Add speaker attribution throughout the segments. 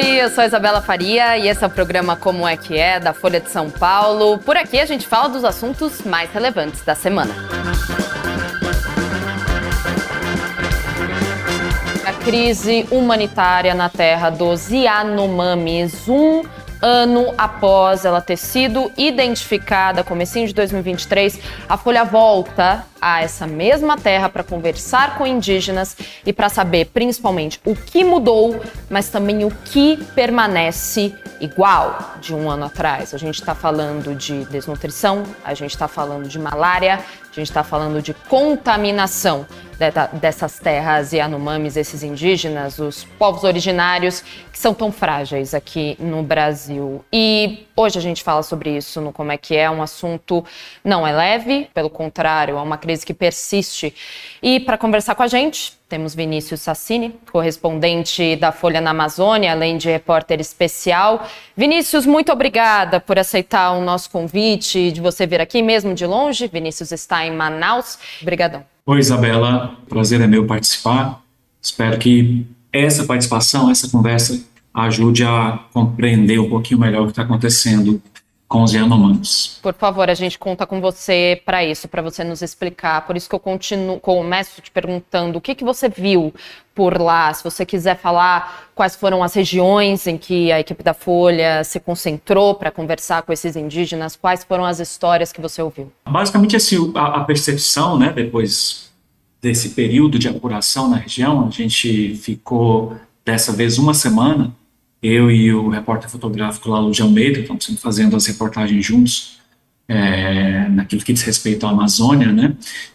Speaker 1: Oi, eu sou Isabela Faria e esse é o programa Como é que é da Folha de São Paulo. Por aqui a gente fala dos assuntos mais relevantes da semana. A crise humanitária na terra dos Yanomamis, um ano após ela ter sido identificada, comecinho de 2023, a Folha volta a essa mesma terra para conversar com indígenas e para saber principalmente o que mudou, mas também o que permanece igual de um ano atrás. A gente está falando de desnutrição, a gente está falando de malária, a gente está falando de contaminação dessas terras Yanomamis, esses indígenas, os povos originários que são tão frágeis aqui no Brasil. E hoje a gente fala sobre isso no Como é que é, um assunto não é leve, pelo contrário, é uma crise que persiste. E para conversar com a gente, temos Vinícius Sassini, correspondente da Folha na Amazônia, além de repórter especial. Vinícius, muito obrigada por aceitar o nosso convite, de você vir aqui mesmo de longe. Vinícius está em Manaus. Obrigadão.
Speaker 2: Oi, Isabela. Prazer é meu participar. Espero que essa participação, essa conversa, ajude a compreender um pouquinho melhor o que está acontecendo com os Yanomamis.
Speaker 1: Por favor, a gente conta com você para isso, para você nos explicar. Por isso que eu continuo, começo te perguntando o que, que você viu por lá. Se você quiser falar quais foram as regiões em que a equipe da Folha se concentrou para conversar com esses indígenas, quais foram as histórias que você ouviu?
Speaker 2: Basicamente, assim, a, a percepção, né, depois desse período de apuração na região, a gente ficou dessa vez uma semana eu e o repórter fotográfico Lalo de Almeida, estamos sempre fazendo as reportagens juntos, é, naquilo que diz respeito à Amazônia, né?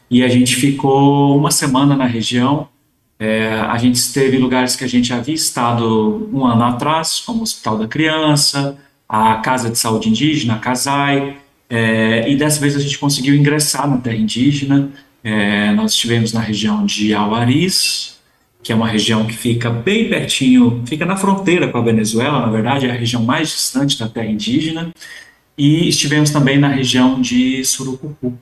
Speaker 2: E a gente ficou uma semana na região. É, a gente esteve em lugares que a gente havia estado um ano atrás, como o Hospital da Criança, a Casa de Saúde Indígena, a CASAI, é, e dessa vez a gente conseguiu ingressar na terra indígena. É, nós estivemos na região de Alariz, que é uma região que fica bem pertinho, fica na fronteira com a Venezuela, na verdade, é a região mais distante da terra indígena. E estivemos também na região de Surucucu,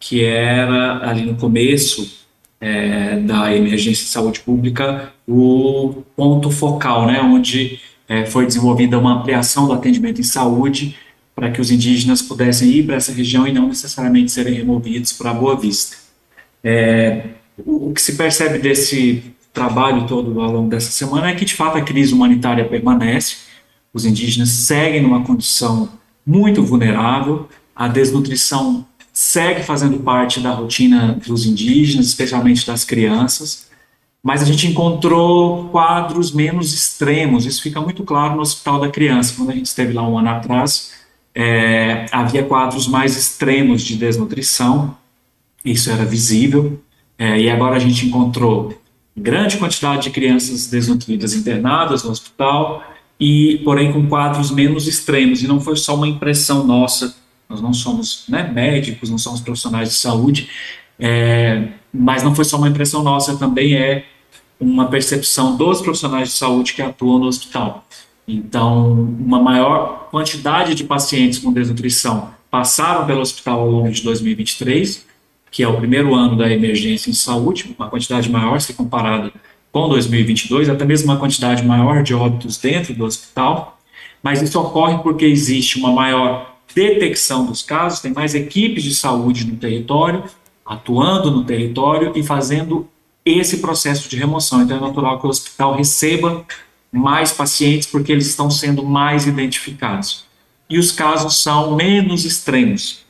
Speaker 2: que era ali no começo é, da emergência de saúde pública o ponto focal, né, onde é, foi desenvolvida uma ampliação do atendimento em saúde para que os indígenas pudessem ir para essa região e não necessariamente serem removidos para Boa Vista. É, o que se percebe desse trabalho todo ao longo dessa semana é que, de fato, a crise humanitária permanece, os indígenas seguem numa condição muito vulnerável, a desnutrição segue fazendo parte da rotina dos indígenas, especialmente das crianças, mas a gente encontrou quadros menos extremos, isso fica muito claro no Hospital da Criança, quando a gente esteve lá um ano atrás, é, havia quadros mais extremos de desnutrição, isso era visível, é, e agora a gente encontrou grande quantidade de crianças desnutridas internadas no hospital, e porém com quadros menos extremos, e não foi só uma impressão nossa, nós não somos né, médicos, não somos profissionais de saúde, é, mas não foi só uma impressão nossa, também é uma percepção dos profissionais de saúde que atuam no hospital. Então, uma maior quantidade de pacientes com desnutrição passaram pelo hospital ao longo de 2023, que é o primeiro ano da emergência em saúde, uma quantidade maior se comparada com 2022, até mesmo uma quantidade maior de óbitos dentro do hospital, mas isso ocorre porque existe uma maior detecção dos casos, tem mais equipes de saúde no território, atuando no território e fazendo esse processo de remoção. Então é natural que o hospital receba mais pacientes porque eles estão sendo mais identificados. E os casos são menos extremos.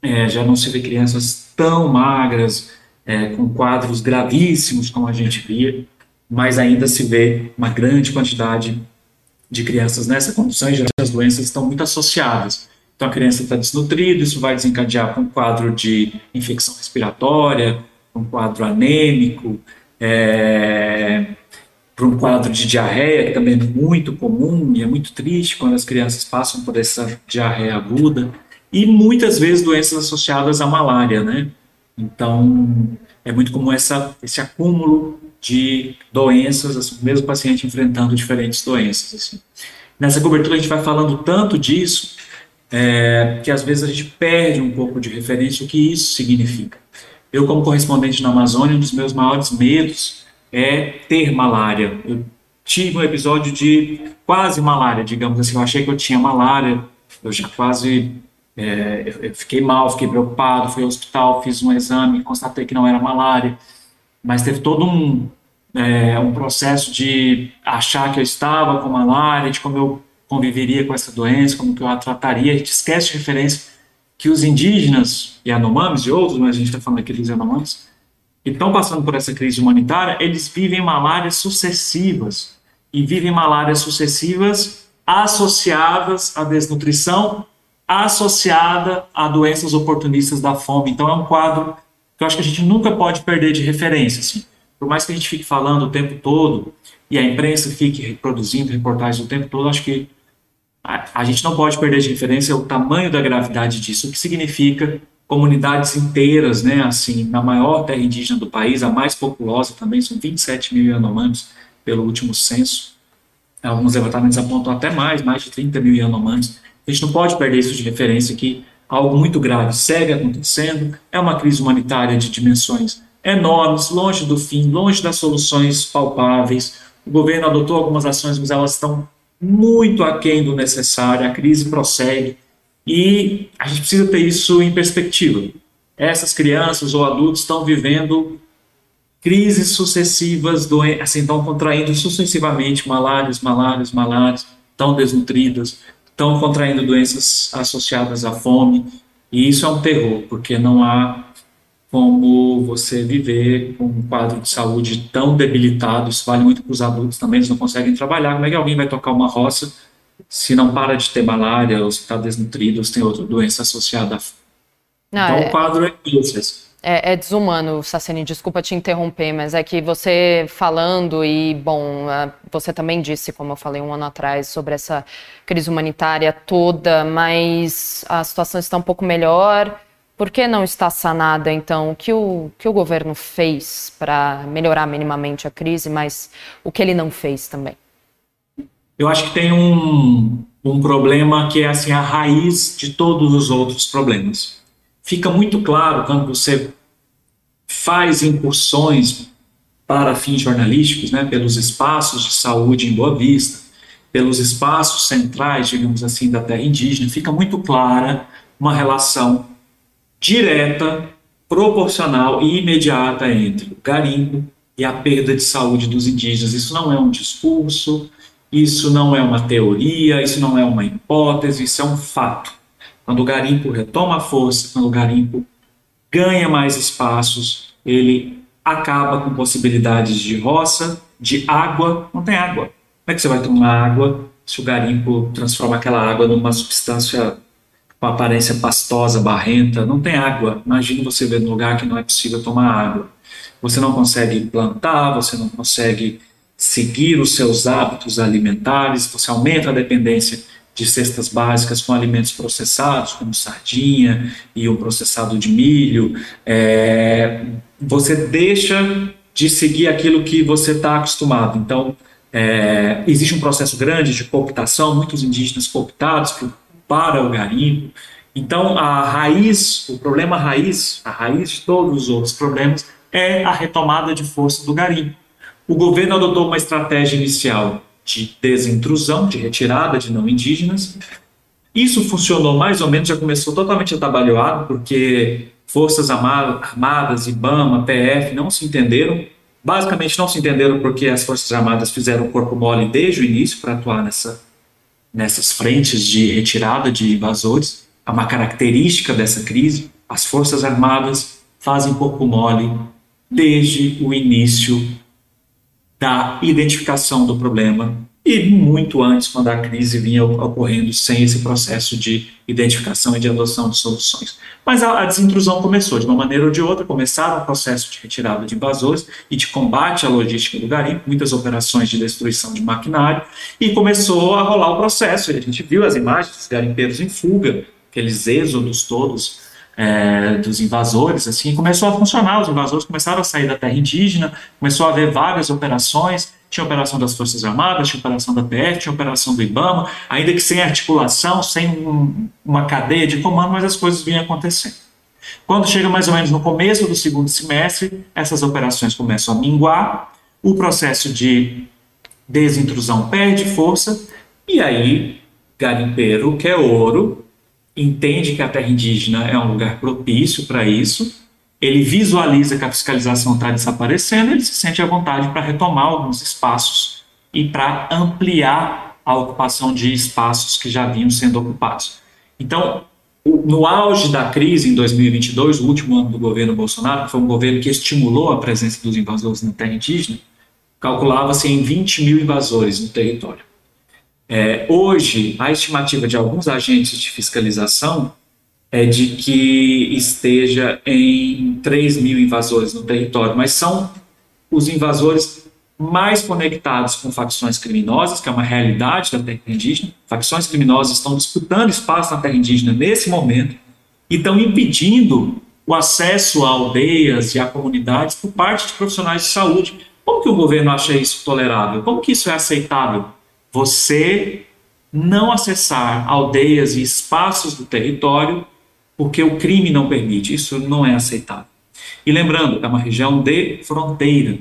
Speaker 2: É, já não se vê crianças tão magras, é, com quadros gravíssimos como a gente via, mas ainda se vê uma grande quantidade de crianças nessa condição e as doenças estão muito associadas. Então a criança está desnutrida, isso vai desencadear um quadro de infecção respiratória, um quadro anêmico, é, para um quadro de diarreia, que também é muito comum e é muito triste quando as crianças passam por essa diarreia aguda e muitas vezes doenças associadas à malária, né? Então, é muito comum essa, esse acúmulo de doenças, assim, o mesmo paciente enfrentando diferentes doenças. Assim. Nessa cobertura a gente vai falando tanto disso é, que às vezes a gente perde um pouco de referência o que isso significa. Eu, como correspondente na Amazônia, um dos meus maiores medos é ter malária. Eu tive um episódio de quase malária, digamos assim. Eu achei que eu tinha malária, eu já quase é, eu fiquei mal, fiquei preocupado, fui ao hospital, fiz um exame, constatei que não era malária, mas teve todo um, é, um processo de achar que eu estava com malária, de como eu conviveria com essa doença, como que eu a trataria. A gente esquece de referência que os indígenas e Anomamis e outros, mas a gente está falando aqui dos Anomamis, que estão passando por essa crise humanitária, eles vivem malárias sucessivas e vivem malárias sucessivas associadas à desnutrição, associada a doenças oportunistas da fome. Então é um quadro que eu acho que a gente nunca pode perder de referência. Assim. Por mais que a gente fique falando o tempo todo e a imprensa fique reproduzindo reportagens o tempo todo, acho que a, a gente não pode perder de referência o tamanho da gravidade disso, o que significa comunidades inteiras, né, assim, na maior terra indígena do país, a mais populosa também, são 27 mil Yanomamis pelo último censo. Alguns levantamentos apontam até mais, mais de 30 mil Yanomamis. A gente não pode perder isso de referência que algo muito grave segue acontecendo, é uma crise humanitária de dimensões enormes, longe do fim, longe das soluções palpáveis. O governo adotou algumas ações, mas elas estão muito aquém do necessário, a crise prossegue, e a gente precisa ter isso em perspectiva. Essas crianças ou adultos estão vivendo crises sucessivas, assim, estão contraindo sucessivamente malárias, malárias, malárias, estão desnutridas, estão contraindo doenças associadas à fome, e isso é um terror, porque não há como você viver com um quadro de saúde tão debilitado, isso vale muito para os adultos também, eles não conseguem trabalhar, como é que alguém vai tocar uma roça se não para de ter malária, ou se está desnutrido, ou se tem outra doença associada. Não, então, é, o quadro é esse.
Speaker 1: É, é desumano, Sassani, desculpa te interromper, mas é que você falando e, bom, você também disse, como eu falei um ano atrás, sobre essa crise humanitária toda, mas a situação está um pouco melhor. Por que não está sanada, então? O que o, que o governo fez para melhorar minimamente a crise, mas o que ele não fez também?
Speaker 2: eu acho que tem um, um problema que é assim a raiz de todos os outros problemas. Fica muito claro quando você faz incursões para fins jornalísticos, né, pelos espaços de saúde em Boa Vista, pelos espaços centrais, digamos assim, da terra indígena, fica muito clara uma relação direta, proporcional e imediata entre o garimpo e a perda de saúde dos indígenas. Isso não é um discurso, isso não é uma teoria, isso não é uma hipótese, isso é um fato. Quando o garimpo retoma força, quando o garimpo ganha mais espaços, ele acaba com possibilidades de roça, de água. Não tem água. Como é que você vai tomar água se o garimpo transforma aquela água numa substância com aparência pastosa, barrenta? Não tem água. Imagine você ver num lugar que não é possível tomar água. Você não consegue plantar, você não consegue seguir os seus hábitos alimentares, você aumenta a dependência de cestas básicas com alimentos processados, como sardinha e o processado de milho, é, você deixa de seguir aquilo que você está acostumado. Então, é, existe um processo grande de cooptação, muitos indígenas cooptados para o garimpo. Então, a raiz, o problema raiz, a raiz de todos os outros problemas é a retomada de força do garimpo. O governo adotou uma estratégia inicial de desintrusão, de retirada de não indígenas. Isso funcionou mais ou menos, já começou totalmente atabalhoado, porque Forças Armadas, IBAMA, PF não se entenderam. Basicamente não se entenderam porque as Forças Armadas fizeram corpo mole desde o início para atuar nessa, nessas frentes de retirada de invasores. É uma característica dessa crise. As Forças Armadas fazem corpo mole desde o início da identificação do problema e muito antes, quando a crise vinha ocorrendo sem esse processo de identificação e de adoção de soluções. Mas a, a desintrusão começou, de uma maneira ou de outra, começaram o processo de retirada de invasores e de combate à logística do garimpo, muitas operações de destruição de maquinário, e começou a rolar o processo. E a gente viu as imagens dos garimpeiros em fuga, aqueles êxodos todos é, dos invasores, assim, começou a funcionar. Os invasores começaram a sair da terra indígena, começou a haver várias operações. Tinha operação das Forças Armadas, tinha operação da PF, tinha operação do IBAMA, ainda que sem articulação, sem um, uma cadeia de comando, mas as coisas vinham acontecendo. Quando chega mais ou menos no começo do segundo semestre, essas operações começam a minguar, o processo de desintrusão perde força e aí garimpeiro quer ouro, entende que a terra indígena é um lugar propício para isso, ele visualiza que a fiscalização está desaparecendo, ele se sente à vontade para retomar alguns espaços e para ampliar a ocupação de espaços que já vinham sendo ocupados. Então, no auge da crise em 2022, o último ano do governo Bolsonaro, que foi um governo que estimulou a presença dos invasores na terra indígena, calculava-se em 20 mil invasores no território. É, hoje, a estimativa de alguns agentes de fiscalização é de que esteja em 3 mil invasores no território, mas são os invasores mais conectados com facções criminosas, que é uma realidade da terra indígena. Facções criminosas estão disputando espaço na terra indígena nesse momento e estão impedindo o acesso a aldeias e a comunidades por parte de profissionais de saúde. Como que o governo acha isso tolerável? Como que isso é aceitável? Você não acessar aldeias e espaços do território porque o crime não permite. Isso não é aceitável. E lembrando, é uma região de fronteira.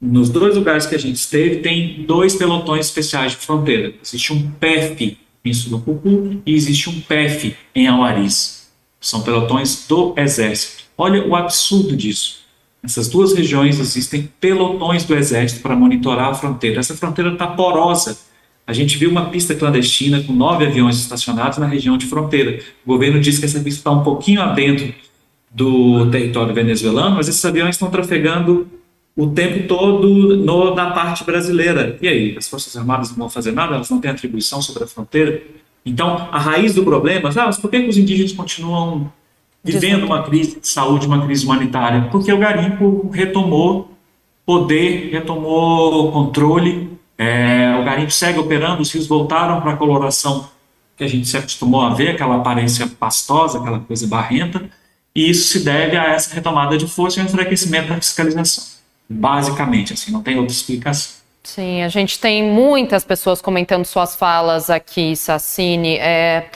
Speaker 2: Nos dois lugares que a gente esteve, tem dois pelotões especiais de fronteira. Existe um PEF em Surucucu e existe um PEF em Auaris. São pelotões do Exército. Olha o absurdo disso. Nessas duas regiões existem pelotões do Exército para monitorar a fronteira. Essa fronteira está porosa. A gente viu uma pista clandestina com nove aviões estacionados na região de fronteira. O governo diz que essa pista está um pouquinho adentro do território venezuelano, mas esses aviões estão trafegando o tempo todo no, na parte brasileira. E aí, as Forças Armadas não vão fazer nada? Elas não têm atribuição sobre a fronteira? Então, a raiz do problema, ah, mas por que, que os indígenas continuam vivendo uma crise de saúde, uma crise humanitária? Porque o garimpo retomou poder, retomou controle, é, o garimpo segue operando, os rios voltaram para a coloração que a gente se acostumou a ver, aquela aparência pastosa, aquela coisa barrenta, e isso se deve a essa retomada de força e enfraquecimento da fiscalização. Basicamente, assim, não tem outra explicação.
Speaker 1: Sim, a gente tem muitas pessoas comentando suas falas aqui, Sassini. É,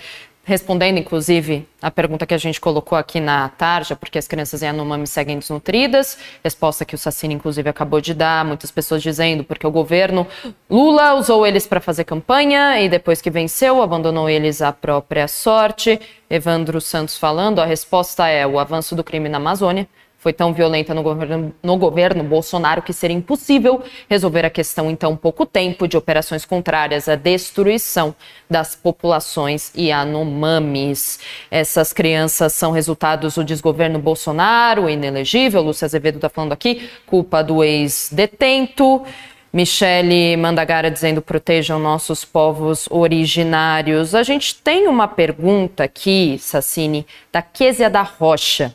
Speaker 1: respondendo, inclusive, a pergunta que a gente colocou aqui na tarja, porque as crianças em Anomami seguem desnutridas, resposta que o Sassini, inclusive, acabou de dar, muitas pessoas dizendo porque o governo Lula usou eles para fazer campanha e depois que venceu, abandonou eles à própria sorte. Evandro Santos falando, a resposta é o avanço do crime na Amazônia, foi tão violenta no governo, no governo Bolsonaro que seria impossível resolver a questão em tão pouco tempo de operações contrárias à destruição das populações Yanomamis. Essas crianças são resultados do desgoverno Bolsonaro, inelegível. Lúcia Azevedo está falando aqui, culpa do ex-detento. Michele Mandagara dizendo protejam nossos povos originários. A gente tem uma pergunta aqui, Sassini, da Késia da Rocha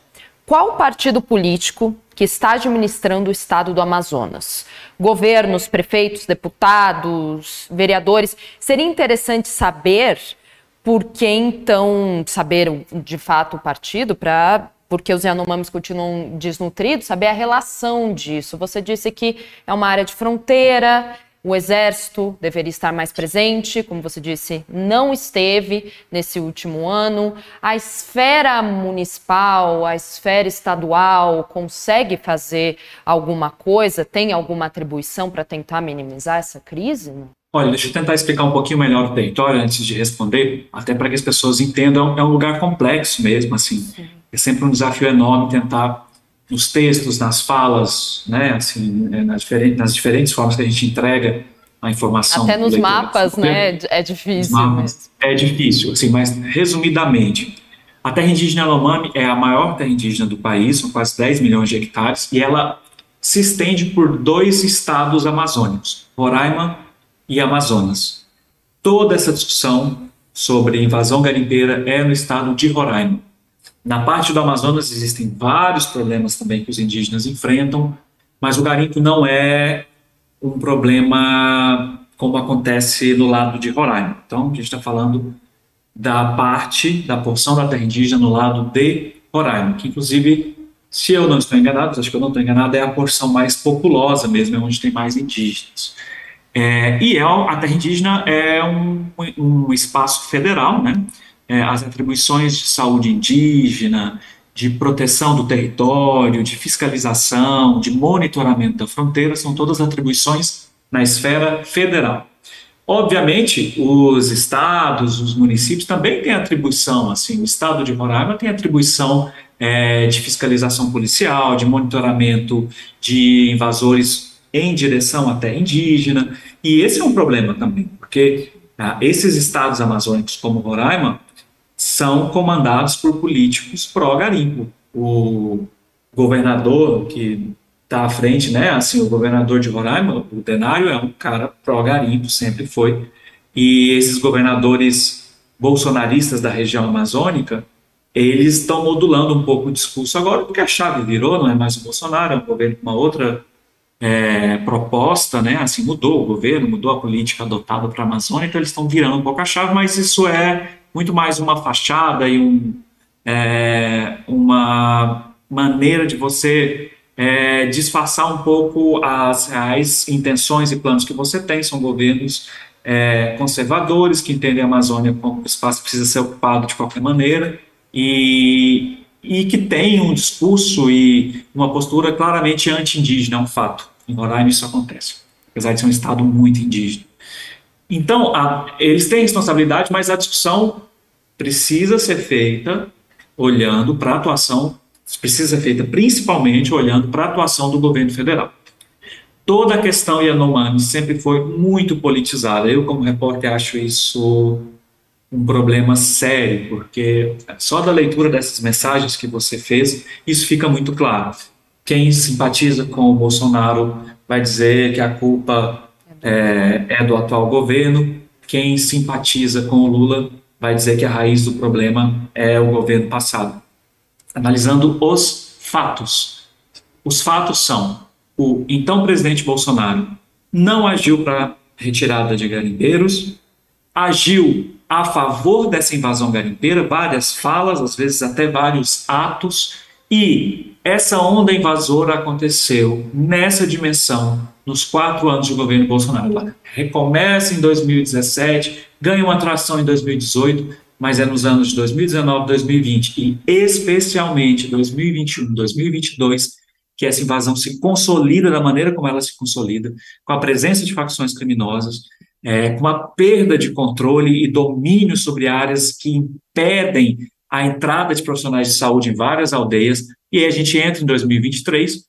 Speaker 1: qual partido político que está administrando o estado do Amazonas? Governos, prefeitos, deputados, vereadores. Seria interessante saber por que então, saber de fato o partido, para porque os Yanomamis continuam desnutridos, saber a relação disso. Você disse que é uma área de fronteira, o Exército deveria estar mais presente, como você disse, não esteve nesse último ano. A esfera municipal, a esfera estadual consegue fazer alguma coisa? Tem alguma atribuição para tentar minimizar essa crise?
Speaker 2: Olha, deixa eu tentar explicar um pouquinho melhor o território antes de responder, até para que as pessoas entendam. É um lugar complexo mesmo, assim. Sim. É sempre um desafio enorme tentar nos textos, nas falas, né, assim, é, nas, diferentes, nas diferentes formas que a gente entrega a informação.
Speaker 1: Até nos mapas, né, é difícil.
Speaker 2: Mapas, é difícil, assim, mas resumidamente, a terra indígena Yanomami é a maior terra indígena do país, são quase 10 milhões de hectares, e ela se estende por dois estados amazônicos, Roraima e Amazonas. Toda essa discussão sobre invasão garimpeira é no estado de Roraima. Na parte do Amazonas existem vários problemas também que os indígenas enfrentam, mas o garimpo não é um problema como acontece no lado de Roraima. Então, a gente está falando da parte, da porção da terra indígena no lado de Roraima, que inclusive, se eu não estou enganado, acho que eu não estou enganado, é a porção mais populosa mesmo, é onde tem mais indígenas. É, e é, a terra indígena é um, um espaço federal, né? É, as atribuições de saúde indígena, de proteção do território, de fiscalização, de monitoramento da fronteira, são todas atribuições na esfera federal. Obviamente, os estados, os municípios também têm atribuição, assim, o estado de Roraima tem atribuição é, de fiscalização policial, de monitoramento de invasores em direção à terra indígena, e esse é um problema também, porque ah, esses estados amazônicos, como Roraima, são comandados por políticos pró-garimpo. O governador que está à frente, né? Assim, o governador de Roraima, o Denário, é um cara pró-garimpo, sempre foi. E esses governadores bolsonaristas da região amazônica, eles estão modulando um pouco o discurso agora, porque a chave virou, não é mais o Bolsonaro, é um governo com uma outra é, proposta, né? Assim, mudou o governo, mudou a política adotada para a Amazônia, então eles estão virando um pouco a chave, mas isso é muito mais uma fachada e um, é, uma maneira de você é, disfarçar um pouco as reais intenções e planos que você tem. São governos é, conservadores que entendem a Amazônia como um espaço que precisa ser ocupado de qualquer maneira e, e que tem um discurso e uma postura claramente anti-indígena, é um fato. Em Roraima isso acontece, apesar de ser um estado muito indígena. Então, a, eles têm responsabilidade, mas a discussão precisa ser feita olhando para a atuação precisa ser feita principalmente olhando para a atuação do governo federal. Toda a questão Yanomami sempre foi muito politizada. Eu, como repórter, acho isso um problema sério, porque só da leitura dessas mensagens que você fez, isso fica muito claro. Quem simpatiza com o Bolsonaro vai dizer que a culpa é, é do atual governo, quem simpatiza com o Lula vai dizer que a raiz do problema é o governo passado analisando os fatos. Os fatos são: o então presidente Bolsonaro não agiu para retirada de garimpeiros, agiu a favor dessa invasão garimpeira, várias falas, às vezes até vários atos, e essa onda invasora aconteceu nessa dimensão nos quatro anos de governo Bolsonaro. Ela recomeça em 2017, ganha uma atração em 2018, mas é nos anos de 2019, 2020 e especialmente 2021, 2022 que essa invasão se consolida da maneira como ela se consolida, com a presença de facções criminosas, é, com a perda de controle e domínio sobre áreas que impedem a entrada de profissionais de saúde em várias aldeias, e aí a gente entra em 2023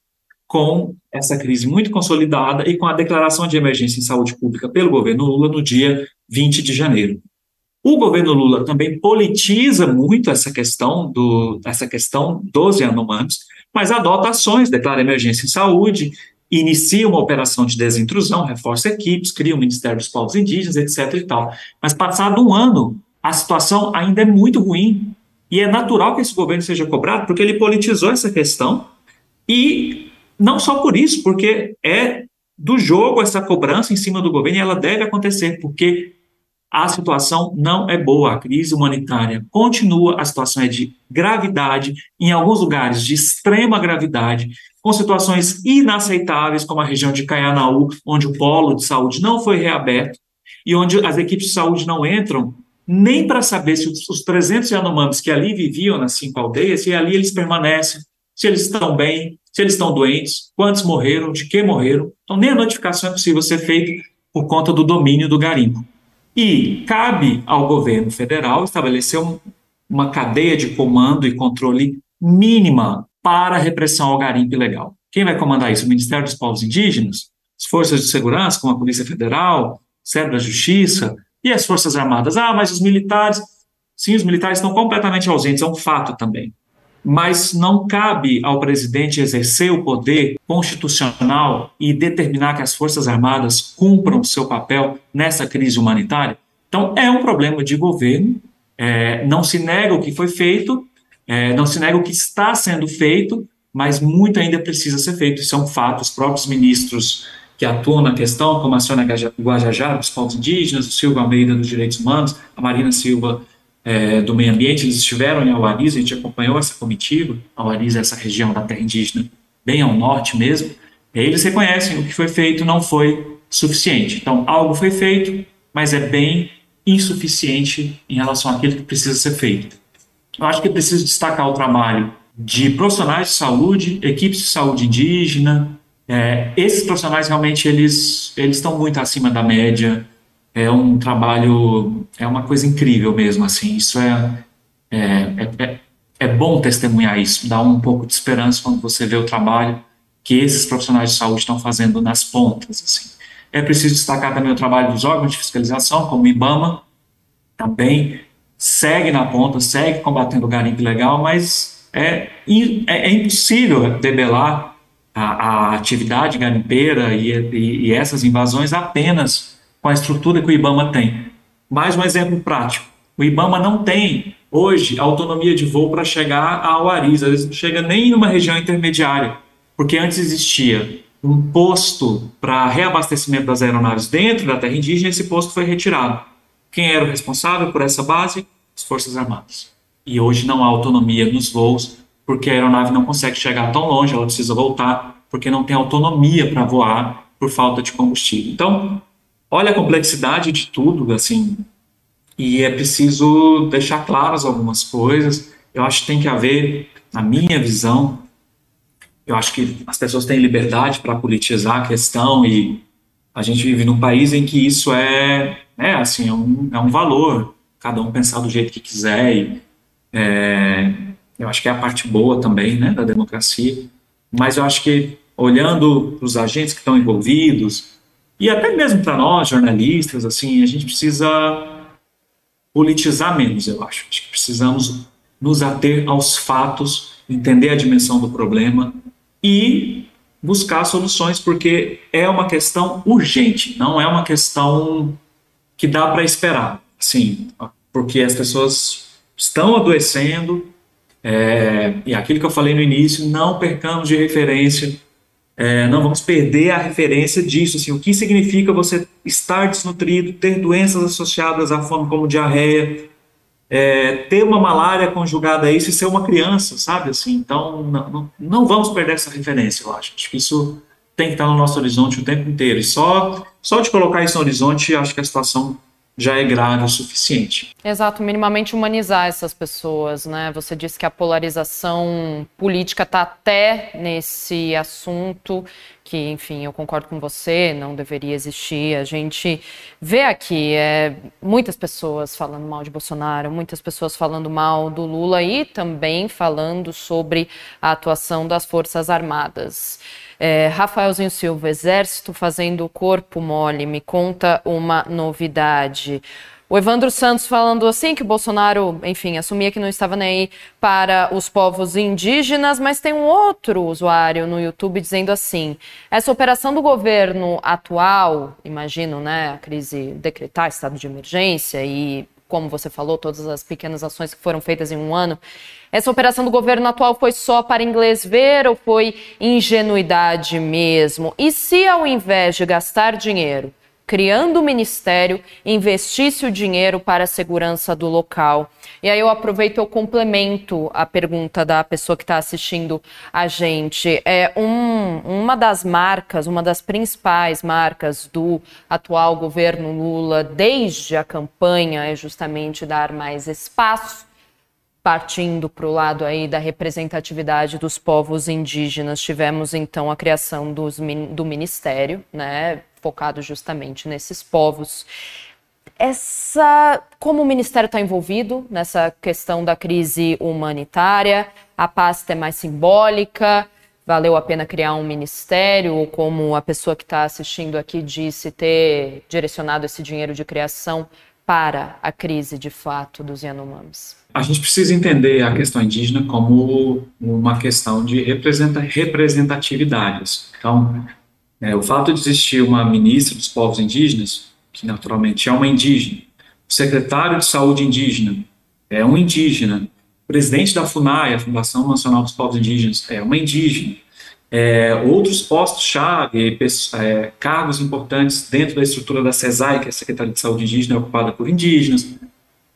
Speaker 2: com essa crise muito consolidada e com a declaração de emergência em saúde pública pelo governo Lula no dia 20 de janeiro. O governo Lula também politiza muito essa questão, do, essa questão dos Yanomamis, mas adota ações, declara emergência em saúde, inicia uma operação de desintrusão, reforça equipes, cria o Ministério dos Povos Indígenas, etc. e tal. Mas passado um ano, a situação ainda é muito ruim e é natural que esse governo seja cobrado porque ele politizou essa questão. E não só por isso, porque é do jogo essa cobrança em cima do governo e ela deve acontecer, porque a situação não é boa, a crise humanitária continua, a situação é de gravidade, em alguns lugares de extrema gravidade, com situações inaceitáveis, como a região de Caianaú, onde o polo de saúde não foi reaberto e onde as equipes de saúde não entram nem para saber se os 300 Yanomamis que ali viviam nas cinco aldeias, se ali eles permanecem, se eles estão bem, se eles estão doentes, quantos morreram, de que morreram. Então, nem a notificação é possível ser feita por conta do domínio do garimpo. E cabe ao governo federal estabelecer um, uma cadeia de comando e controle mínima para a repressão ao garimpo ilegal. Quem vai comandar isso? O Ministério dos Povos Indígenas? As forças de segurança, como a Polícia Federal, o da Justiça e as Forças Armadas. Ah, mas os militares. Sim, os militares estão completamente ausentes, é um fato também mas não cabe ao presidente exercer o poder constitucional e determinar que as Forças Armadas cumpram seu papel nessa crise humanitária. Então, é um problema de governo, é, não se nega o que foi feito, é, não se nega o que está sendo feito, mas muito ainda precisa ser feito. Isso é um fato. Os próprios ministros que atuam na questão, como a Sônia Guajajara, dos povos indígenas, o Silva Almeida, dos direitos humanos, a Marina Silva, é, do meio ambiente, eles estiveram em Alariz, a gente acompanhou essa comitiva, Alariz é essa região da terra indígena, bem ao norte mesmo, eles reconhecem o que foi feito não foi suficiente. Então, algo foi feito, mas é bem insuficiente em relação àquilo que precisa ser feito. Eu acho que é preciso destacar o trabalho de profissionais de saúde, equipes de saúde indígena, É, esses profissionais realmente eles eles estão muito acima da média. É um trabalho, é uma coisa incrível mesmo, assim. Isso é, é, é, é, é bom testemunhar isso, dá um pouco de esperança quando você vê o trabalho que esses profissionais de saúde estão fazendo nas pontas, assim. É preciso destacar também o trabalho dos órgãos de fiscalização, como o IBAMA, também segue na ponta, segue combatendo o garimpo ilegal, mas é, é, é impossível debelar a, a, atividade garimpeira e, e, e essas invasões apenas com a estrutura que o IBAMA tem. Mais um exemplo prático. O IBAMA não tem hoje autonomia de voo para chegar ao Aris, às vezes não chega nem numa região intermediária, porque antes existia um posto para reabastecimento das aeronaves dentro da terra indígena, esse posto foi retirado. Quem era o responsável por essa base? As Forças Armadas. E hoje não há autonomia nos voos, porque a aeronave não consegue chegar tão longe, ela precisa voltar, porque não tem autonomia para voar por falta de combustível. Então, olha a complexidade de tudo, assim, e é preciso deixar claras algumas coisas. Eu acho que tem que haver, na minha visão, eu acho que as pessoas têm liberdade para politizar a questão e a gente vive num país em que isso é, é assim, é um, é um valor, cada um pensar do jeito que quiser e é, eu acho que é a parte boa também, né, da democracia, mas eu acho que olhando os agentes que estão envolvidos e até mesmo para nós, jornalistas, assim, a gente precisa politizar menos, eu acho. Acho que precisamos nos ater aos fatos, entender a dimensão do problema e buscar soluções, porque é uma questão urgente, não é uma questão que dá para esperar. Sim, porque as pessoas estão adoecendo, é, e aquilo que eu falei no início, não percamos de referência, é, não vamos perder a referência disso, assim, o que significa você estar desnutrido, ter doenças associadas à fome como diarreia, é, ter uma malária conjugada a isso e ser uma criança, sabe? Assim, então, não, não, não, vamos perder essa referência, eu acho. Acho que isso tem que estar no nosso horizonte o tempo inteiro. E só, só de colocar isso no horizonte, acho que a situação já é grave o suficiente.
Speaker 1: Exato, minimamente humanizar essas pessoas, né? Você disse que a polarização política está até nesse assunto, que, enfim, eu concordo com você, não deveria existir. A gente vê aqui é, muitas pessoas falando mal de Bolsonaro, muitas pessoas falando mal do Lula e também falando sobre a atuação das Forças Armadas. É, Rafaelzinho Silva, Exército fazendo o corpo mole, me conta uma novidade. O Evandro Santos falando assim que o Bolsonaro, enfim, assumia que não estava nem aí para os povos indígenas, mas tem um outro usuário no YouTube dizendo assim: essa operação do governo atual, imagino, né, a crise decretar estado de emergência e como você falou, todas as pequenas ações que foram feitas em um ano. Essa operação do governo atual foi só para inglês ver ou foi ingenuidade mesmo? E se ao invés de gastar dinheiro criando o ministério, investisse o dinheiro para a segurança do local. E aí eu aproveito e complemento a pergunta da pessoa que está assistindo a gente. É um, uma das marcas, uma das principais marcas do atual governo Lula, desde a campanha, é justamente dar mais espaço partindo para o lado aí da representatividade dos povos indígenas, tivemos então a criação dos, do ministério, né, focado justamente nesses povos. Essa, como o Ministério está envolvido nessa questão da crise humanitária, a pasta é mais simbólica, valeu a pena criar um ministério, ou como a pessoa que está assistindo aqui disse, ter direcionado esse dinheiro de criação para a crise de fato dos Yanomamis?
Speaker 2: A gente precisa entender a questão indígena como uma questão de representatividade. Então, é, o fato de existir uma ministra dos povos indígenas, que naturalmente é uma indígena, o secretário de saúde indígena é um indígena, o presidente da FUNAI, a Fundação Nacional dos Povos Indígenas, é uma indígena, é, outros postos-chave, é, cargos importantes dentro da estrutura da CESAI, que é a Secretaria de Saúde Indígena, é ocupada por indígenas,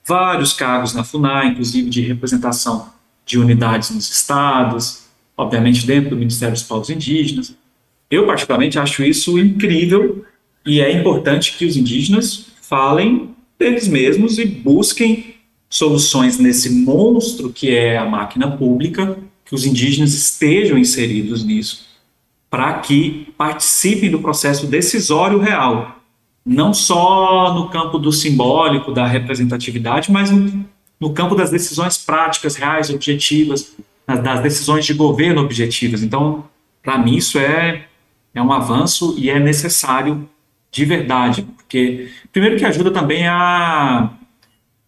Speaker 2: vários cargos na FUNAI, inclusive de representação de unidades nos estados, obviamente dentro do Ministério dos Povos Indígenas. Eu, particularmente, acho isso incrível e é importante que os indígenas falem deles mesmos e busquem soluções nesse monstro que é a máquina pública, que os indígenas estejam inseridos nisso, para que participem do processo decisório real, não só no campo do simbólico, da representatividade, mas no, no campo das decisões práticas, reais, objetivas, das decisões de governo objetivas. Então, para mim, isso é, é um avanço e é necessário de verdade, porque, primeiro, que ajuda também a,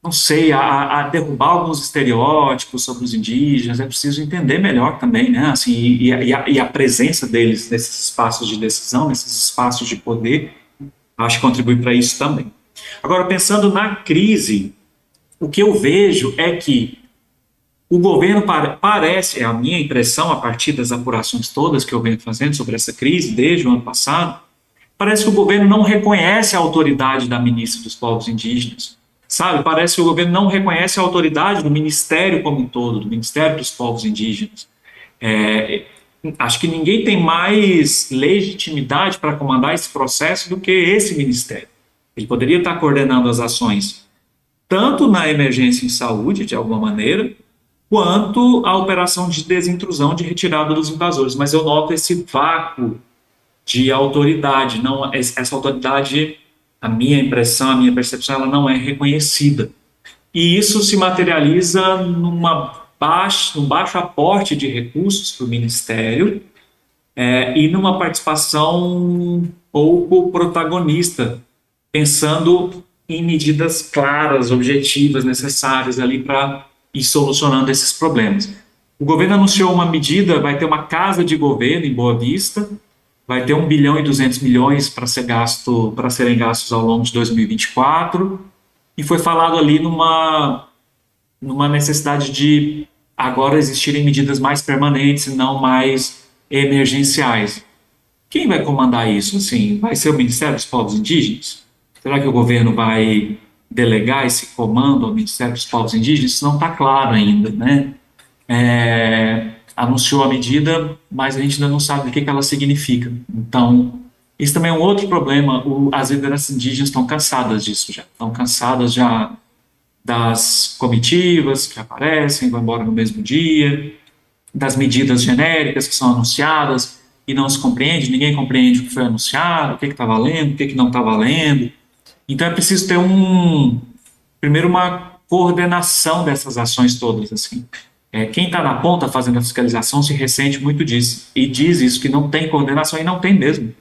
Speaker 2: não sei, a, a derrubar alguns estereótipos sobre os indígenas, é preciso entender melhor também, né, assim, e, e, a, e a presença deles nesses espaços de decisão, nesses espaços de poder, acho que contribui para isso também. Agora, pensando na crise, o que eu vejo é que o governo parece, é a minha impressão a partir das apurações todas que eu venho fazendo sobre essa crise desde o ano passado, parece que o governo não reconhece a autoridade da ministra dos povos indígenas, sabe? Parece que o governo não reconhece a autoridade do ministério como um todo, do Ministério dos Povos Indígenas. É, acho que ninguém tem mais legitimidade para comandar esse processo do que esse ministério. Ele poderia estar coordenando as ações tanto na emergência em saúde, de alguma maneira, quanto a operação de desintrusão, de retirada dos invasores. Mas eu noto esse vácuo de autoridade. Não, essa autoridade, a minha impressão, a minha percepção, ela não é reconhecida. E isso se materializa numa baixo, num baixo aporte de recursos para o Ministério é, e numa participação pouco protagonista, pensando em medidas claras, objetivas, necessárias ali para ir solucionando esses problemas. O governo anunciou uma medida, vai ter uma casa de governo em Boa Vista, vai ter 1 bilhão e 200 milhões para ser gasto, para serem gastos ao longo de 2024, e foi falado ali numa numa necessidade de agora existirem medidas mais permanentes e não mais emergenciais. Quem vai comandar isso? Assim, vai ser o Ministério dos Povos Indígenas? Será que o governo vai delegar esse comando ao Ministério dos Povos Indígenas? Isso não está claro ainda, né? É, anunciou a medida, mas a gente ainda não sabe o que, que ela significa. Então, isso também é um outro problema. O, as lideranças indígenas estão cansadas disso já. Estão cansadas já das comitivas que aparecem, vão embora no mesmo dia, das medidas genéricas que são anunciadas e não se compreende, ninguém compreende o que foi anunciado, o que está valendo, o que, que não está valendo. Então é preciso ter um, primeiro uma coordenação dessas ações todas, assim. É, quem está na ponta fazendo a fiscalização se ressente muito disso e diz isso, que não tem coordenação e não tem mesmo.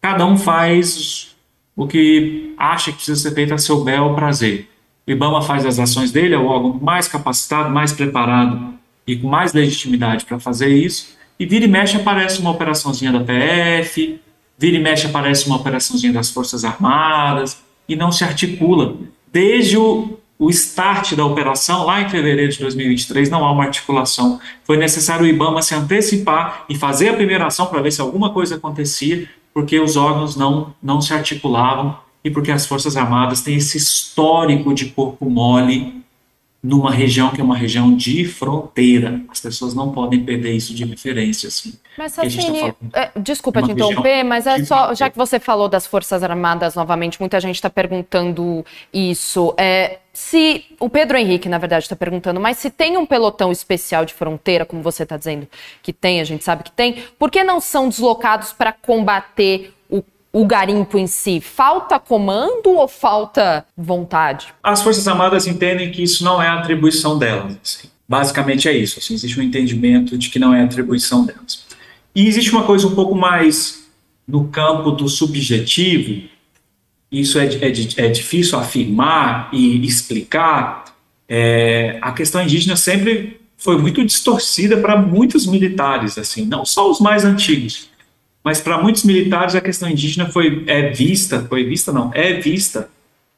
Speaker 2: Cada um faz o que acha que precisa ser feito a seu bel prazer. O IBAMA faz as ações dele, é o órgão mais capacitado, mais preparado e com mais legitimidade para fazer isso. E vira e mexe aparece uma operaçãozinha da PF, vira e mexe aparece uma operaçãozinha das Forças Armadas, e não se articula. Desde o, o start da operação, lá em fevereiro de 2023, não há uma articulação. Foi necessário o IBAMA se antecipar e fazer a primeira ação para ver se alguma coisa acontecia, porque os órgãos não, não se articulavam e porque as Forças Armadas têm esse histórico de corpo mole numa região que é uma região de fronteira. As pessoas não podem perder isso de referência. Assim,
Speaker 1: mas, Safini, tá é, desculpa te interromper, mas é só, já que você falou das Forças Armadas novamente, muita gente está perguntando isso. É, se o Pedro Henrique, na verdade, está perguntando, mas se tem um pelotão especial de fronteira, como você está dizendo que tem, a gente sabe que tem, por que não são deslocados para combater o garimpo em si? Falta comando ou falta vontade?
Speaker 2: As Forças Armadas entendem que isso não é atribuição delas. Assim. Basicamente é isso. Assim, existe um entendimento de que não é atribuição delas. E existe uma coisa um pouco mais no campo do subjetivo, isso é, é, é difícil afirmar e explicar. É, a questão indígena sempre foi muito distorcida para muitos militares, assim, não só os mais antigos mas para muitos militares a questão indígena foi é vista, foi vista não, é vista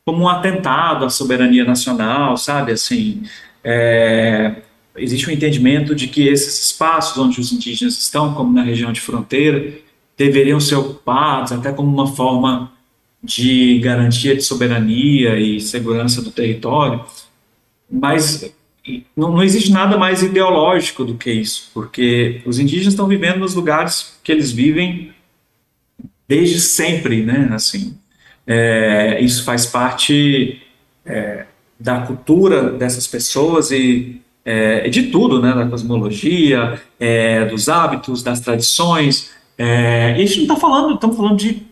Speaker 2: como um atentado à soberania nacional, sabe, assim, é, existe um entendimento de que esses espaços onde os indígenas estão, como na região de fronteira, deveriam ser ocupados até como uma forma de garantia de soberania e segurança do território, mas não, não, existe nada mais ideológico do que isso, porque os indígenas estão vivendo nos lugares que eles vivem desde sempre, né? Assim, é, isso faz parte é, da cultura dessas pessoas e é, de tudo, né? Da cosmologia, é, dos hábitos, das tradições. É, e a gente não está falando, estamos falando de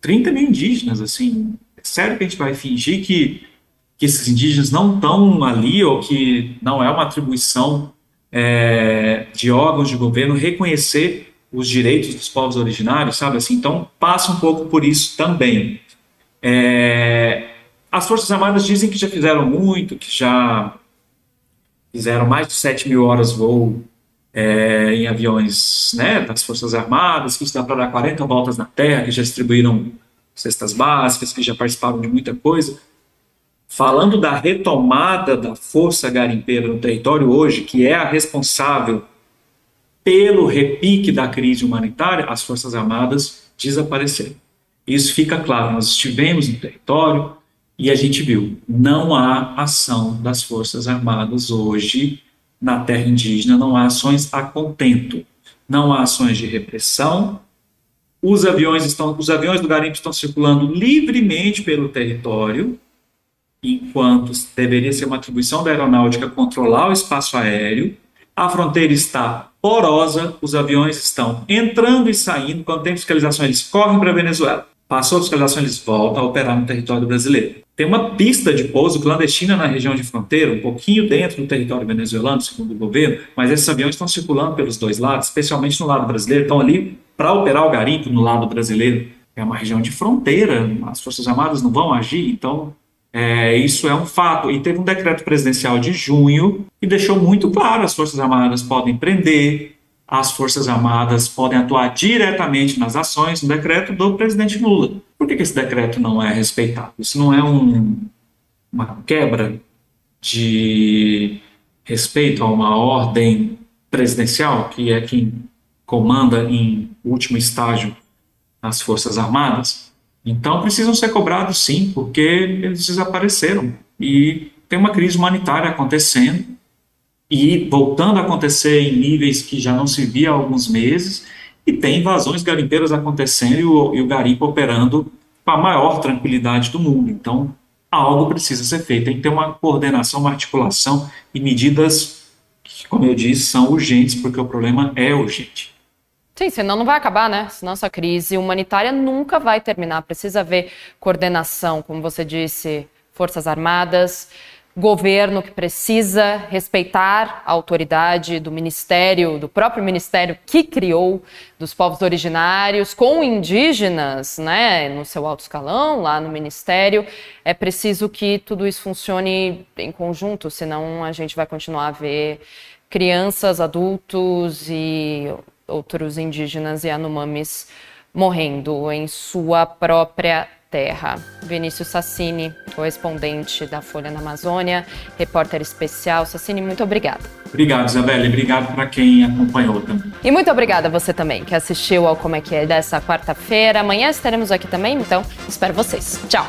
Speaker 2: 30 mil indígenas, assim. É sério que a gente vai fingir que, que esses indígenas não estão ali ou que não é uma atribuição é, de órgãos de governo reconhecer os direitos dos povos originários, sabe assim? Então, passa um pouco por isso também. É, as Forças Armadas dizem que já fizeram muito, que já fizeram mais de 7 mil horas voo é, em aviões né, das Forças Armadas, que isso dá para dar 40 voltas na Terra, que já distribuíram cestas básicas, que já participaram de muita coisa. Falando da retomada da força garimpeira no território hoje, que é a responsável pelo repique da crise humanitária, as Forças Armadas desapareceram. Isso fica claro. Nós estivemos no território e a gente viu, não há ação das Forças Armadas hoje na terra indígena, não há ações a contento, não há ações de repressão. Os aviões estão, os aviões do garimpo estão circulando livremente pelo território, enquanto deveria ser uma atribuição da aeronáutica controlar o espaço aéreo. A fronteira está porosa, os aviões estão entrando e saindo. Quando tem fiscalização, eles correm para a Venezuela. Passou a fiscalização, eles voltam a operar no território brasileiro. Tem uma pista de pouso clandestina na região de fronteira, um pouquinho dentro do território venezuelano, segundo o governo, mas esses aviões estão circulando pelos dois lados, especialmente no lado brasileiro, estão ali para operar o garimpo no lado brasileiro. É uma região de fronteira, as Forças Armadas não vão agir, então é, isso é um fato. E teve um decreto presidencial de junho que deixou muito claro: as Forças Armadas podem prender, as Forças Armadas podem atuar diretamente nas ações, no decreto do presidente Lula. Por que, que esse decreto não é respeitado? Isso não é um, uma quebra de respeito a uma ordem presidencial, que é quem comanda em último estágio as Forças Armadas? Então precisam ser cobrados sim, porque eles desapareceram. E tem uma crise humanitária acontecendo e voltando a acontecer em níveis que já não se via há alguns meses, e tem invasões garimpeiras acontecendo e o, e o garimpo operando com a maior tranquilidade do mundo. Então, algo precisa ser feito, tem que ter uma coordenação, uma articulação e medidas que, como eu disse, são urgentes, porque o problema é urgente.
Speaker 1: Sim, senão não vai acabar, né? Senão essa crise humanitária nunca vai terminar. Precisa haver coordenação, como você disse, Forças Armadas, governo que precisa respeitar a autoridade do ministério, do próprio ministério que criou dos povos originários, com indígenas, né, no seu alto escalão, lá no ministério. É preciso que tudo isso funcione em conjunto, senão a gente vai continuar a ver crianças, adultos e outros indígenas e anomames morrendo em sua própria terra. Vinícius Sassini, correspondente da Folha na Amazônia, repórter especial. Sassini, muito obrigada.
Speaker 2: Obrigado, Isabelle. Obrigado para quem acompanhou também.
Speaker 1: E muito obrigada a você também que assistiu ao Como é que é dessa quarta-feira. Amanhã estaremos aqui também, então espero vocês. Tchau.